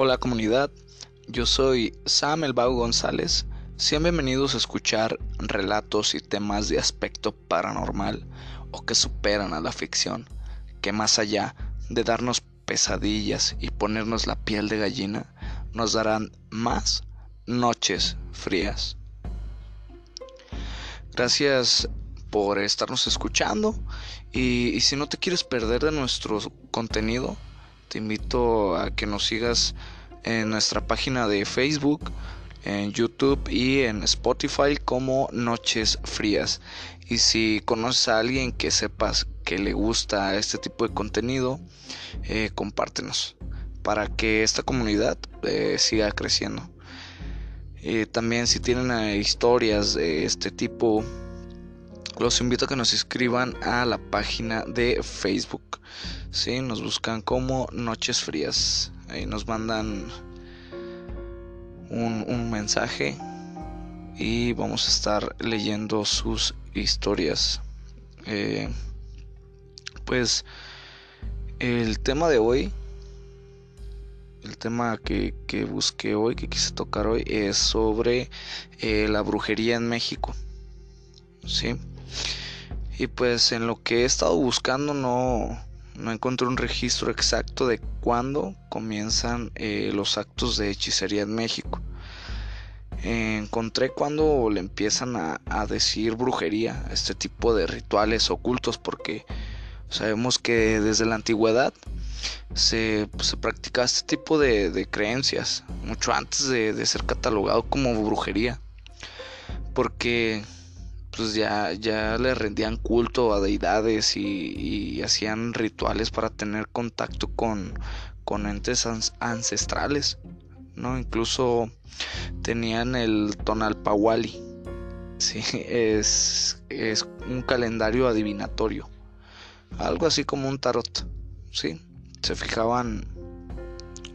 Hola comunidad, yo soy Sam El González. Sean bienvenidos a escuchar relatos y temas de aspecto paranormal o que superan a la ficción, que más allá de darnos pesadillas y ponernos la piel de gallina, nos darán más noches frías. Gracias por estarnos escuchando y, y si no te quieres perder de nuestro contenido, te invito a que nos sigas en nuestra página de Facebook, en YouTube y en Spotify como Noches Frías. Y si conoces a alguien que sepas que le gusta este tipo de contenido, eh, compártenos para que esta comunidad eh, siga creciendo. Eh, también si tienen historias de este tipo, los invito a que nos escriban a la página de Facebook. ¿sí? Nos buscan como Noches Frías. Ahí nos mandan un, mensaje y vamos a estar leyendo sus historias. Eh, pues el tema de hoy, el tema que, que, busqué hoy, que quise tocar hoy, es sobre eh, la brujería en México. ¿Sí? Y pues en lo que he estado buscando no, no encontré un registro exacto de cuándo comienzan eh, los actos de hechicería en México. encontré cuando le empiezan a, decir brujería, este tipo de rituales ocultos, porque sabemos que desde la antigüedad se, se practicaba este tipo de, creencias, mucho antes de, de ser catalogado como brujería. Porque pues ya, ya le rendían culto a deidades y, hacían rituales para tener contacto con, con entes ancestrales, ¿no? Incluso tenían el Tonalpawali, ¿sí? es, es un calendario adivinatorio, algo así como un tarot, ¿sí? Se fijaban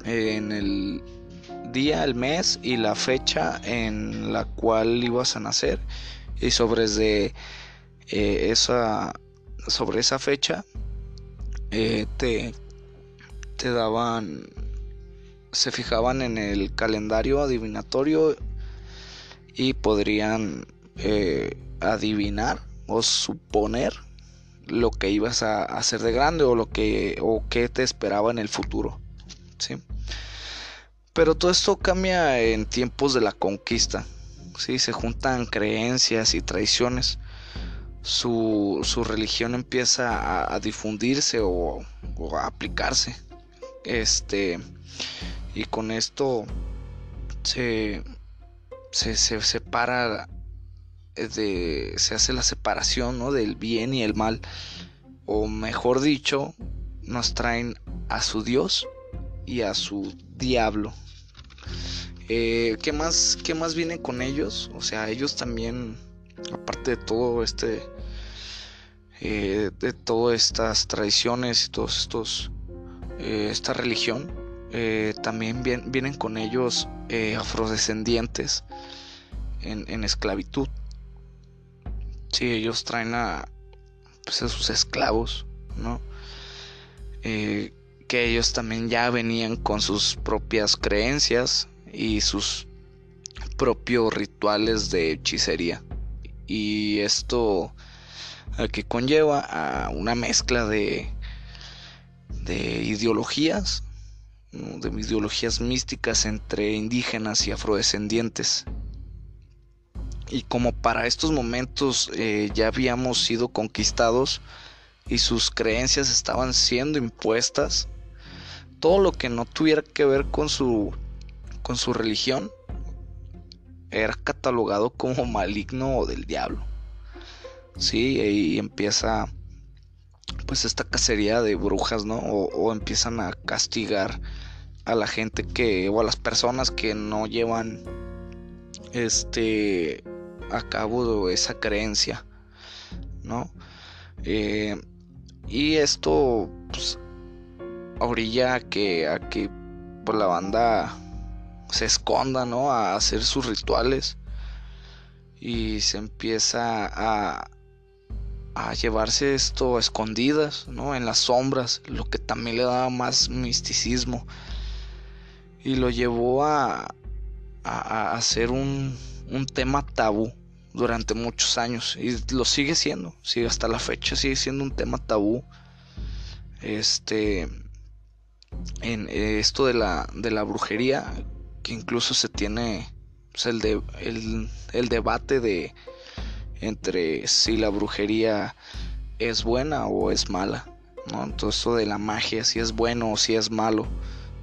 en el día, el mes y la fecha en la cual ibas a nacer y sobre eh, esa sobre esa fecha eh, te, te daban se fijaban en el calendario adivinatorio y podrían eh, adivinar o suponer lo que ibas a hacer de grande o lo que o qué te esperaba en el futuro ¿sí? pero todo esto cambia en tiempos de la conquista ¿sí? se juntan creencias y tradiciones, su, religión empieza a, difundirse o, a aplicarse. Este, y con esto se, se, separa de, se hace la separación ¿no? del bien y el mal o mejor dicho nos traen a su Dios y a su diablo eh, ¿qué, más, ¿Qué más viene con ellos? O sea, ellos también, aparte de todo este, eh, de todas estas tradiciones y todos estos, eh, esta religión, también vienen con ellos afrodescendientes en, esclavitud. Sí, ellos traen a, pues, a sus esclavos, ¿no? que ellos también ya venían con sus propias creencias, y sus propios rituales de hechicería. Y esto que conlleva a una mezcla de, de ideologías, de ideologías místicas entre indígenas y afrodescendientes. Y como para estos momentos eh, ya habíamos sido conquistados y sus creencias estaban siendo impuestas, todo lo que no tuviera que ver con su con su religión era catalogado como maligno o del diablo. Sí, y empieza pues esta cacería de brujas, ¿no? O, empiezan a castigar a la gente que, o a las personas que no llevan este a cabo esa creencia, ¿no? Eh, y esto pues, orilla que, a que pues, la banda se esconda, ¿no? A hacer sus rituales. Y se empieza a, a llevarse esto a escondidas, ¿no? En las sombras, lo que también le da más misticismo. y lo llevó a, a, ser un, un tema tabú durante muchos años y lo sigue siendo, sigue hasta la fecha sigue siendo un tema tabú. Este en esto de la, de la brujería, que incluso se tiene el, el, el debate de entre si la brujería es buena o es mala, ¿no? Todo esto de la magia, si es bueno o si es malo,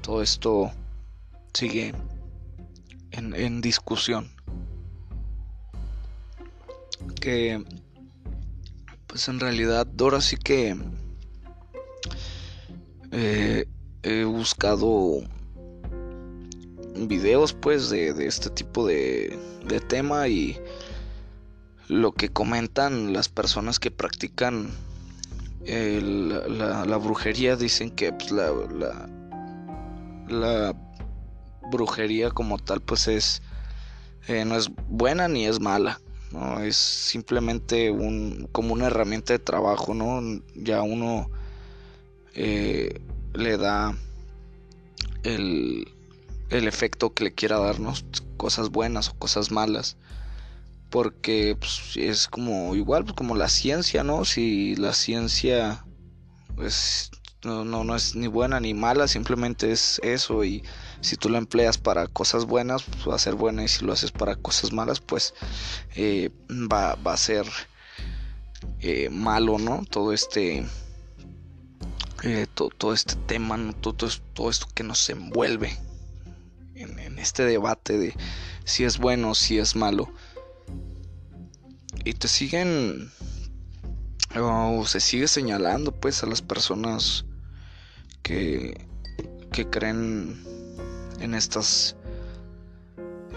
todo esto sigue en, en discusión. Que pues en realidad ahora sí que eh, he buscado videos pues de, este tipo de, tema y lo que comentan las personas que practican la, brujería dicen que pues, la, la, la, brujería como tal pues es eh, no es buena ni es mala no es simplemente un como una herramienta de trabajo no ya uno eh, le da el, el efecto que le quiera darnos, cosas buenas o cosas malas. Porque pues, es como igual pues, como la ciencia, ¿no? Si la ciencia pues, no, no, no, es ni buena ni mala, simplemente es eso. Y si tú la empleas para cosas buenas, pues va a ser buena. Y si lo haces para cosas malas, pues eh, va, va, a ser eh, malo, ¿no? Todo este eh, todo, este tema, todo, todo, esto que nos envuelve en, este debate de si es bueno o si es malo. Y te siguen, o se sigue señalando pues a las personas que, que creen en estas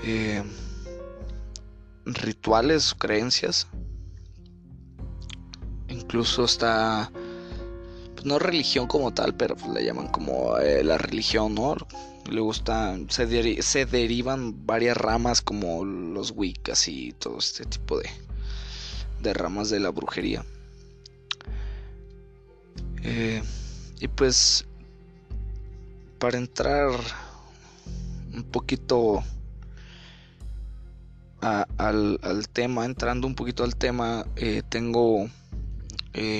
eh, rituales creencias. Incluso está no religión como tal, pero pues, le llaman como eh, la religión, ¿no? Le gusta, se, se, derivan varias ramas como los wiccas y todo este tipo de, de ramas de la brujería. Eh, y pues, para entrar un poquito al, al, tema, entrando un poquito al tema, eh, tengo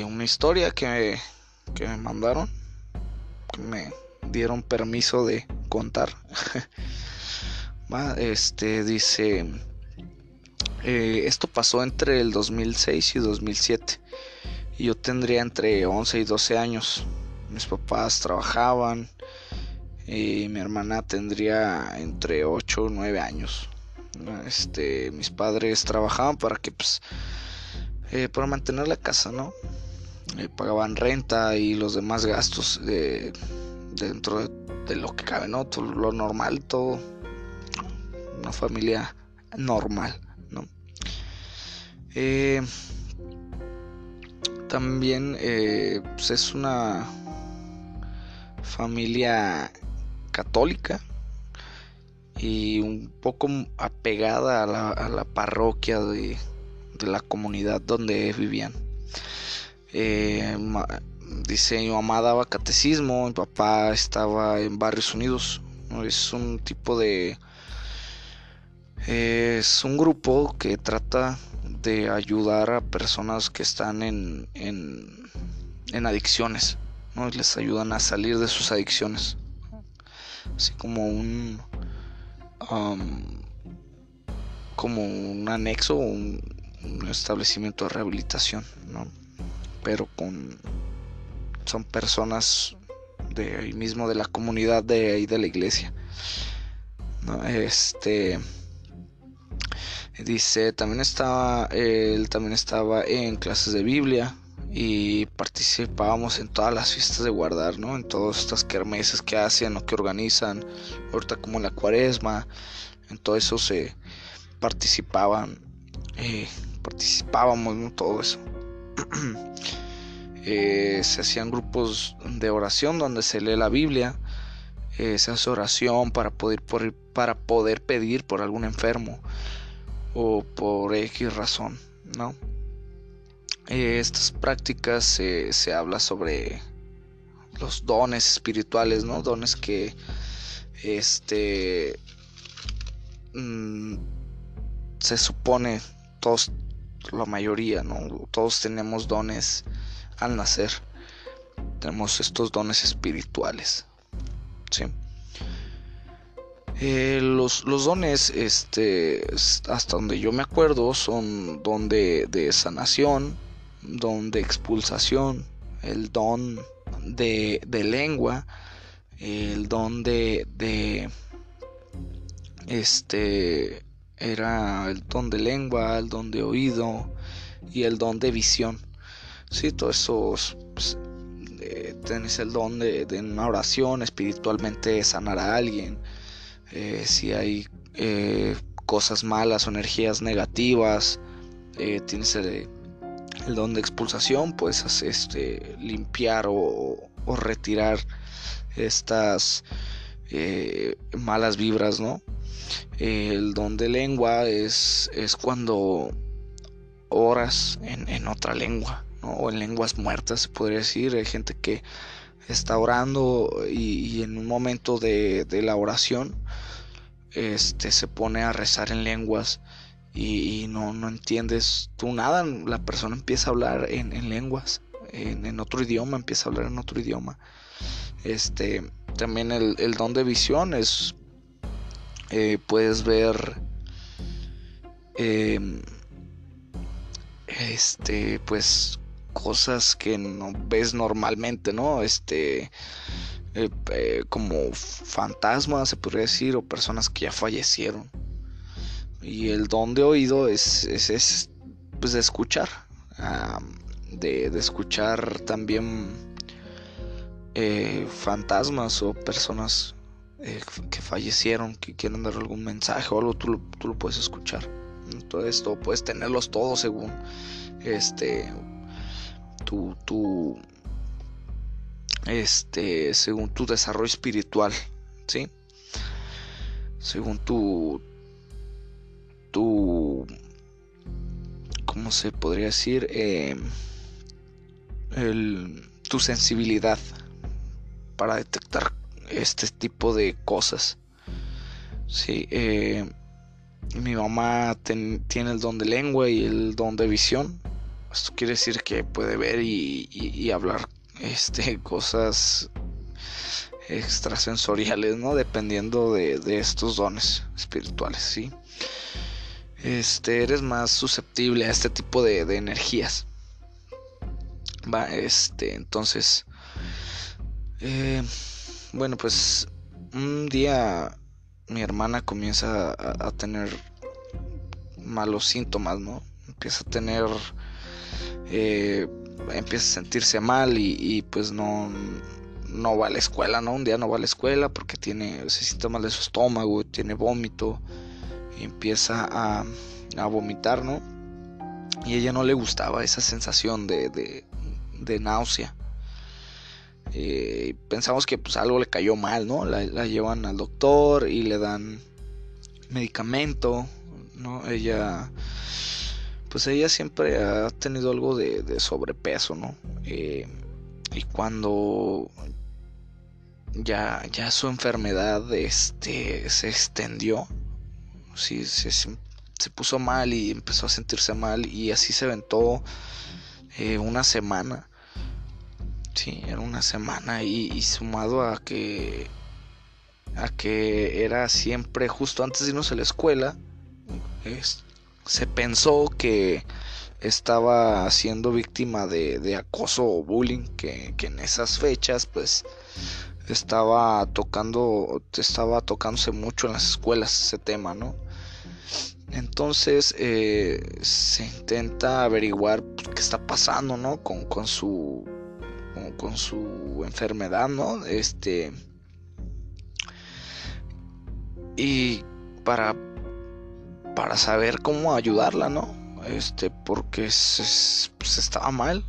una historia que que me mandaron, que me dieron permiso de contar. este dice, eh, esto pasó entre el 2006 y 2007. Y yo tendría entre 11 y 12 años. Mis papás trabajaban. Y mi hermana tendría entre 8 o 9 años. Este, mis padres trabajaban para que, pues, eh, para mantener la casa, ¿no? Eh, pagaban renta y los demás gastos dentro de, lo que cabe, ¿no? Todo lo normal, todo. Una familia normal, ¿no? Eh, también eh, pues es una familia católica y un poco apegada a la, a la parroquia de, de la comunidad donde vivían. Eh, dice, mi mamá daba catecismo, mi papá estaba en Barrios Unidos. Es un tipo de... es un grupo que trata de ayudar a personas que están en, en, adicciones. ¿no? Les ayudan a salir de sus adicciones. Así como un... Um, como un anexo, un, un establecimiento de rehabilitación. ¿no? pero con son personas de ahí mismo de la comunidad de ahí de la iglesia. Este dice también estaba él también estaba en clases de Biblia y participábamos en todas las fiestas de guardar, ¿no? En todas estas kermeses que hacen o que organizan, ahorita como la cuaresma, en todo eso se participaban, eh, participábamos, ¿no? Todo eso. Eh, se hacían grupos de oración donde se lee la Biblia, eh, se hace oración para poder, para poder pedir por algún enfermo o por X razón, ¿no? Eh, estas prácticas se habla sobre los dones espirituales, ¿no? Dones que este mm, se supone todos la mayoría no todos tenemos dones al nacer tenemos estos dones espirituales sí eh, los, dones, este, hasta donde yo me acuerdo, son don de, sanación, don de expulsación, el don de, lengua, el don de, de, este, era el don de lengua, el don de oído y el don de visión. Sí, todos esos, pues, tenés el don de, de una oración, espiritualmente sanar a alguien eh, si hay eh, cosas malas o energías negativas, eh, tienes el, don de expulsación, puedes este, limpiar o, retirar estas malas vibras, ¿no? el don de lengua es, es cuando oras en, otra lengua, o en lenguas muertas, se podría decir. Hay gente que está orando y, en un momento de, la oración este, se pone a rezar en lenguas y, no, no, entiendes tú nada, la persona empieza a hablar en, lenguas, en, otro idioma, empieza a hablar en otro idioma. Este, también el, don de visión es, eh, puedes ver, em, este, pues cosas que no ves normalmente, ¿no? Este, eh, eh, como fantasmas, se podría decir, o personas que ya fallecieron. Y el don de oído es, es, pues de escuchar, de, escuchar también eh, fantasmas o personas que fallecieron, que quieren dar algún mensaje o algo, tú lo, tú lo puedes escuchar. Todo esto puedes tenerlos todos según este tu, este, según tu desarrollo espiritual, ¿sí? Según tu, tu, ¿cómo se podría decir? Eh, tu sensibilidad para detectar este tipo de cosas. Sí, eh, mi mamá tiene el don de lengua y el don de visión. Esto quiere decir que puede ver y, hablar este, cosas extrasensoriales, ¿no? Dependiendo de, estos dones espirituales, ¿sí? Este, eres más susceptible a este tipo de, energías. Va, este, entonces, eh, bueno, pues un día mi hermana comienza a, a tener malos síntomas, ¿no? Empieza a tener eh, empieza a sentirse mal y, pues no, no va a la escuela, ¿no? Un día no va a la escuela porque tiene, se siente de su estómago, tiene vómito, y empieza a, a vomitar, ¿no? Y a ella no le gustaba esa sensación de, de, náusea. Eh, pensamos que pues algo le cayó mal, ¿no? La, la, llevan al doctor y le dan medicamento, ¿no? Ella pues ella siempre ha tenido algo de, sobrepeso, ¿no? Eh, y cuando ya, ya su enfermedad este, se extendió, sí, se, se, puso mal y empezó a sentirse mal y así se aventó eh, una semana. Sí, era una semana y, sumado a que a que era siempre justo antes de irnos a la escuela, se pensó que estaba siendo víctima de, acoso o bullying que, en esas fechas pues estaba tocando estaba tocándose mucho en las escuelas ese tema no entonces eh, se intenta averiguar qué está pasando no con, con su con su enfermedad no este y para para saber cómo ayudarla, ¿no? Este, porque se, pues, estaba mal,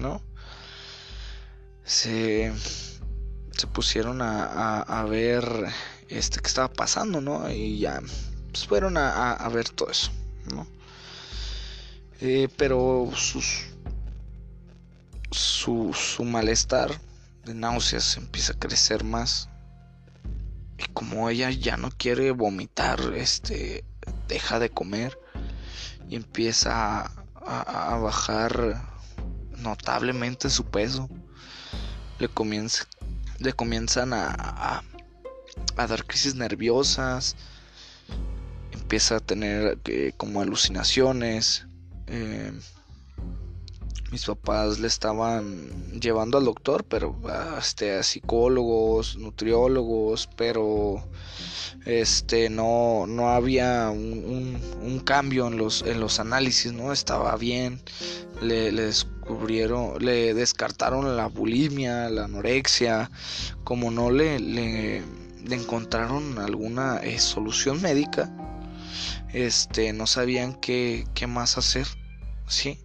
¿no? Se, se pusieron a, a, ver este, qué estaba pasando, ¿no? Y ya pues, fueron a, a, ver todo eso, ¿no? Eh, pero sus, su, su malestar de náuseas empieza a crecer más como ella ya no quiere vomitar, este, deja de comer y empieza a, bajar notablemente su peso. Le, comienza, le comienzan a, a, dar crisis nerviosas, empieza a tener eh, como alucinaciones. Eh, mis papás le estaban llevando al doctor, pero este, a psicólogos, nutriólogos, pero este no, no había un, cambio en los, en los análisis, ¿no? Estaba bien. Le, descubrieron, le descartaron la bulimia, la anorexia, como no le, le, encontraron alguna eh, solución médica, este, no sabían qué, qué más hacer, ¿sí?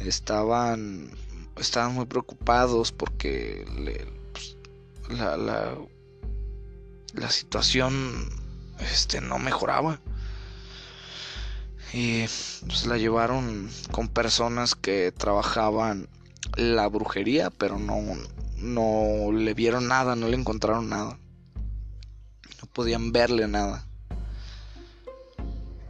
Estaban estaban muy preocupados porque pues, la, la, la, situación este, no mejoraba. Y pues la llevaron con personas que trabajaban la brujería pero no no le vieron nada no le encontraron nada. No podían verle nada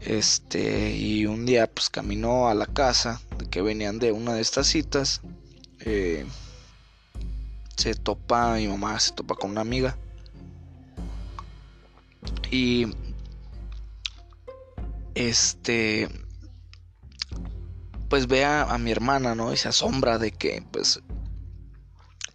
este, y un día pues caminó a la casa de que venían de una de estas citas. Eh, se topa, mi mamá se topa con una amiga. Y este pues ve a, mi hermana, ¿no? Y se asombra de que pues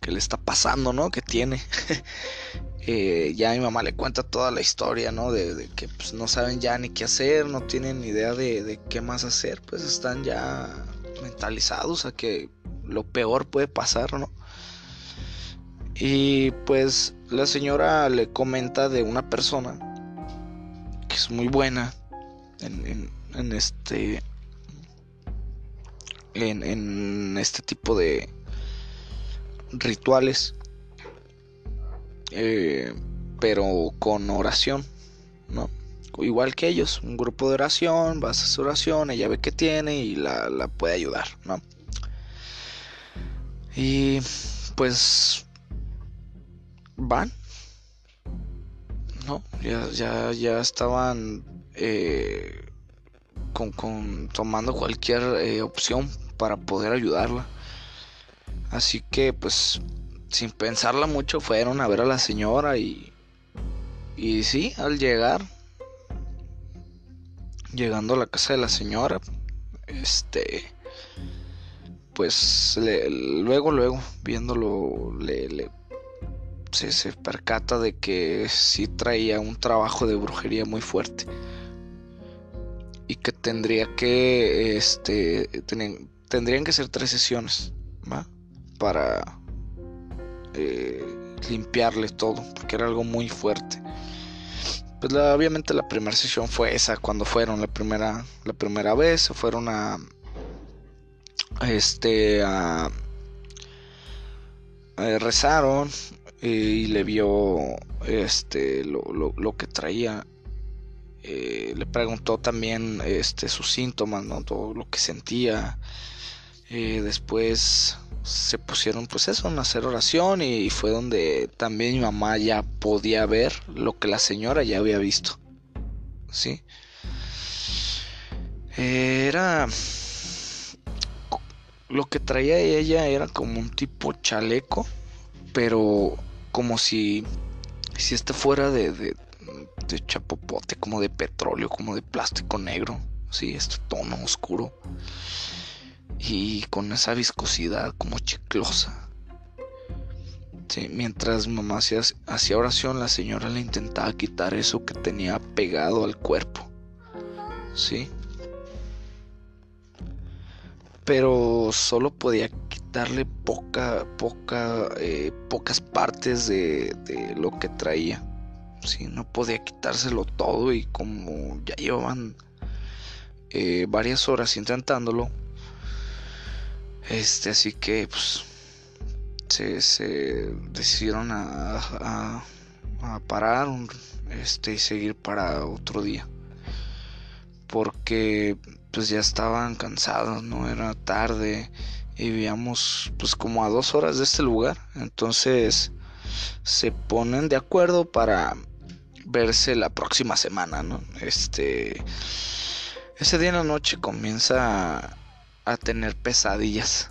que le está pasando, ¿no? Que tiene. Eh, ya mi mamá le cuenta toda la historia, ¿no? De, que pues, no saben ya ni qué hacer, no tienen ni idea de, qué más hacer, pues están ya mentalizados a que lo peor puede pasar, ¿no? Y pues la señora le comenta de una persona que es muy buena en, este en este tipo de rituales eh, pero con oración, ¿no? Igual que ellos, un grupo de oración, vas a su oración, ella ve que tiene y la, puede ayudar, ¿no? Y pues van, ¿no? Ya, ya, ya estaban eh, con, tomando cualquier eh, opción para poder ayudarla. Así que pues sin pensarla mucho fueron a ver a la señora y y sí, al llegar llegando a la casa de la señora este pues luego luego viéndolo le, se, se, percata de que sí traía un trabajo de brujería muy fuerte y que tendría que este tendrían que ser tres sesiones ¿va? para eh, limpiarle todo, porque era algo muy fuerte. Pues obviamente la primera sesión fue esa, cuando fueron la primera, la primera vez, se fueron a, este, a, rezaron y le vio este lo, lo, que traía. Eh, le preguntó también este sus síntomas no todo lo que sentía eh, después se pusieron pues eso, a hacer oración y fue donde también mi mamá ya podía ver lo que la señora ya había visto. ¿Sí? Era... Lo que traía ella era como un tipo chaleco, pero como si, si este fuera de, de, de chapopote, como de petróleo, como de plástico negro, sí, este tono oscuro y con esa viscosidad como chiclosa. mientras mi mamá hacía, oración, la señora le intentaba quitar eso que tenía pegado al cuerpo. ¿Sí? Pero solo podía quitarle poca, poca, eh, pocas partes de, lo que traía. ¿sí? No podía quitárselo todo y como ya llevaban eh, varias horas intentándolo, este, así que pues se, decidieron a, parar este, y seguir para otro día. Porque pues ya estaban cansados, no era tarde y vivíamos pues como a dos horas de este lugar. Entonces se ponen de acuerdo para verse la próxima semana, ¿no? Este, ese día en la noche comienza a, tener pesadillas.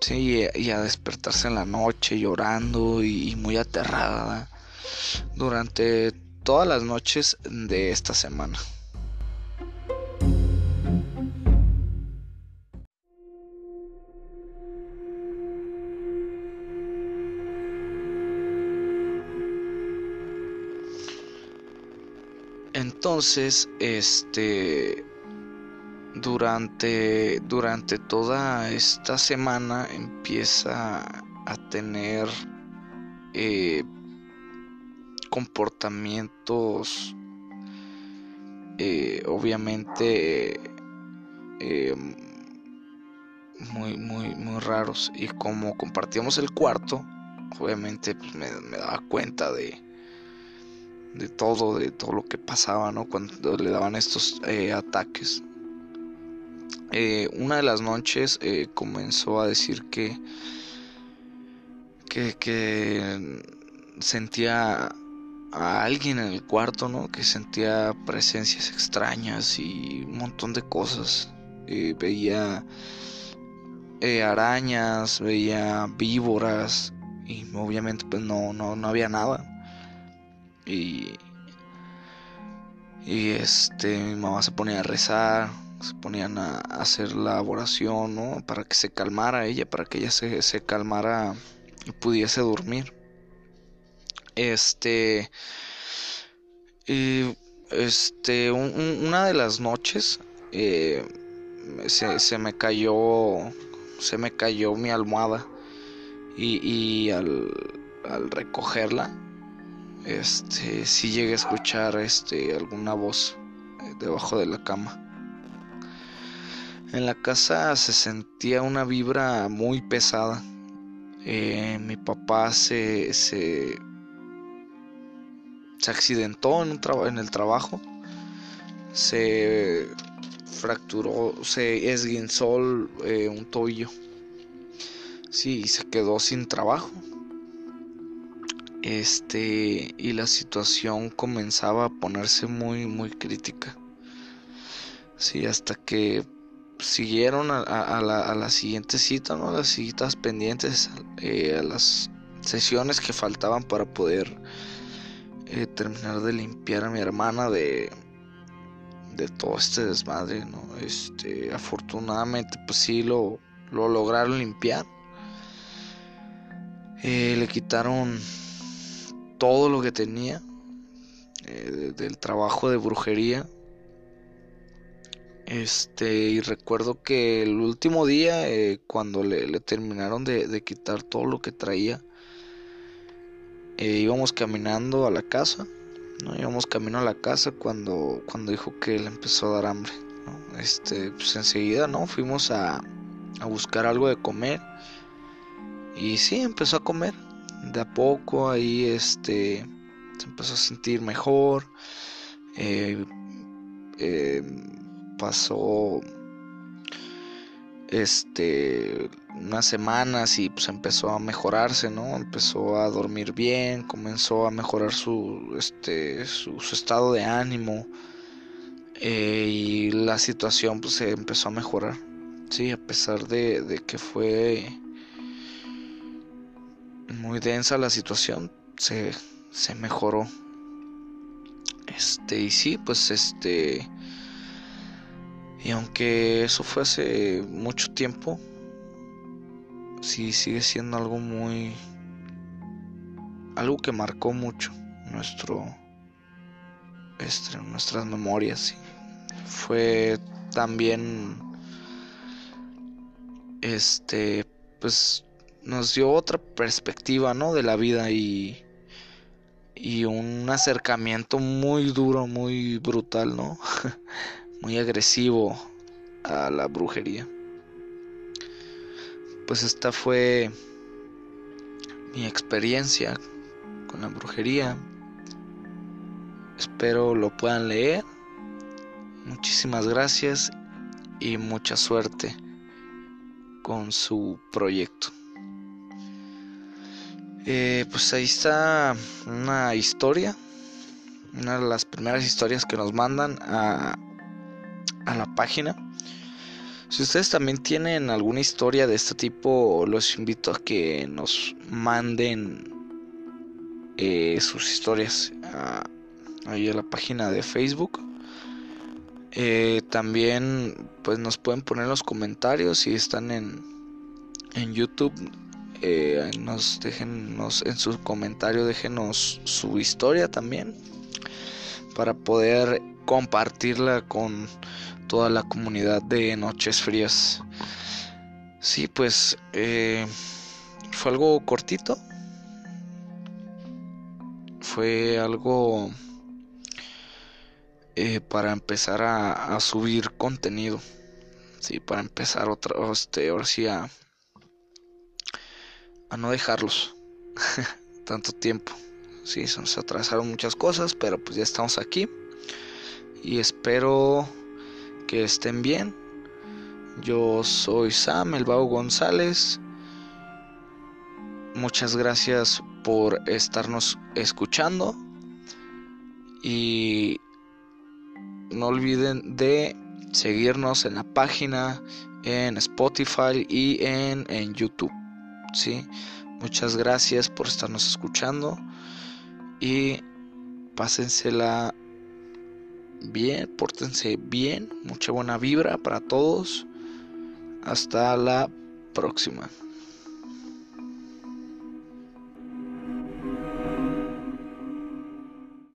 Sí, y, a despertarse en la noche llorando y muy aterrada durante todas las noches de esta semana. Entonces, este, durante, durante toda esta semana empieza a tener eh, comportamientos eh, obviamente eh, muy, muy, muy raros. Y como compartíamos el cuarto, obviamente pues, me, me daba cuenta de, de todo, de todo lo que pasaba, ¿no? Cuando le daban estos ataques. Eh, una de las noches eh, comenzó a decir que, que, sentía a alguien en el cuarto, ¿no? Que sentía presencias extrañas y un montón de cosas. veía arañas, veía víboras y obviamente pues no, no, no había nada. Y, y este, mi mamá se ponía a rezar, se ponían a hacer la oración, ¿no? Para que se calmara ella, para que ella se, se calmara y pudiese dormir. Este, y este, una de las noches eh, se, se, me cayó, se me cayó mi almohada y, y al, al recogerla este si llegué a escuchar este alguna voz eh, debajo de la cama. En la casa se sentía una vibra muy pesada. Eh, mi papá se, se, se accidentó en, el trabajo. Se fracturó, se esguinzó eh, un tobillo. Sí, y se quedó sin trabajo. Este, y la situación comenzaba a ponerse muy, muy crítica. Sí, hasta que siguieron a, la, siguiente cita, ¿no? Las citas pendientes, eh, a las sesiones que faltaban para poder eh, terminar de limpiar a mi hermana de, de todo este desmadre, ¿no? Este, afortunadamente, pues sí lo, lo lograron limpiar. Eh, le quitaron todo lo que tenía del trabajo de brujería. Este, y recuerdo que el último día, eh, cuando le, terminaron de, quitar todo lo que traía, eh, íbamos caminando a la casa, ¿no? Íbamos camino a la casa cuando, cuando dijo que le empezó a dar hambre, Este, pues enseguida, ¿no? Fuimos a, a buscar algo de comer. Y sí, empezó a comer de a poco ahí este se empezó a sentir mejor eh, eh, pasó este unas semanas y pues empezó a mejorarse no empezó a dormir bien comenzó a mejorar su este su, estado de ánimo eh, y la situación pues se empezó a mejorar sí a pesar de, de que fue muy densa la situación, se, se mejoró. Este, y sí, pues este. Y aunque eso fue hace mucho tiempo, sí sigue siendo algo muy. algo que marcó mucho nuestro. Este, nuestras memorias. Fue también. Este, pues nos dio otra perspectiva, ¿no? De la vida y, y un acercamiento muy duro, muy brutal, ¿no? muy agresivo a la brujería. Pues esta fue mi experiencia con la brujería. Espero lo puedan leer. Muchísimas gracias y mucha suerte con su proyecto. Eh, pues ahí está una historia una de las primeras historias que nos mandan a, a la página. Si ustedes también tienen alguna historia de este tipo, los invito a que nos manden eh, sus historias ahí a la página de Facebook. Eh, también pues nos pueden poner los comentarios si están en, en YouTube. Eh, nos déjenos en su comentario, déjenos su historia también para poder compartirla con toda la comunidad de Noches Frías. Sí, pues eh, fue algo cortito. Fue algo eh, para empezar a, subir contenido. Sí, para empezar otra, este, ahora sí a, a no dejarlos tanto tiempo. Sí, se nos atrasaron muchas cosas, pero pues ya estamos aquí. Y espero que estén bien. Yo soy Sam, el González. Muchas gracias por estarnos escuchando. Y no olviden de seguirnos en la página, en Spotify y en, en YouTube. ¿sí? Muchas gracias por estarnos escuchando. Y pásensela bien, pórtense bien, mucha buena vibra para todos. Hasta la próxima.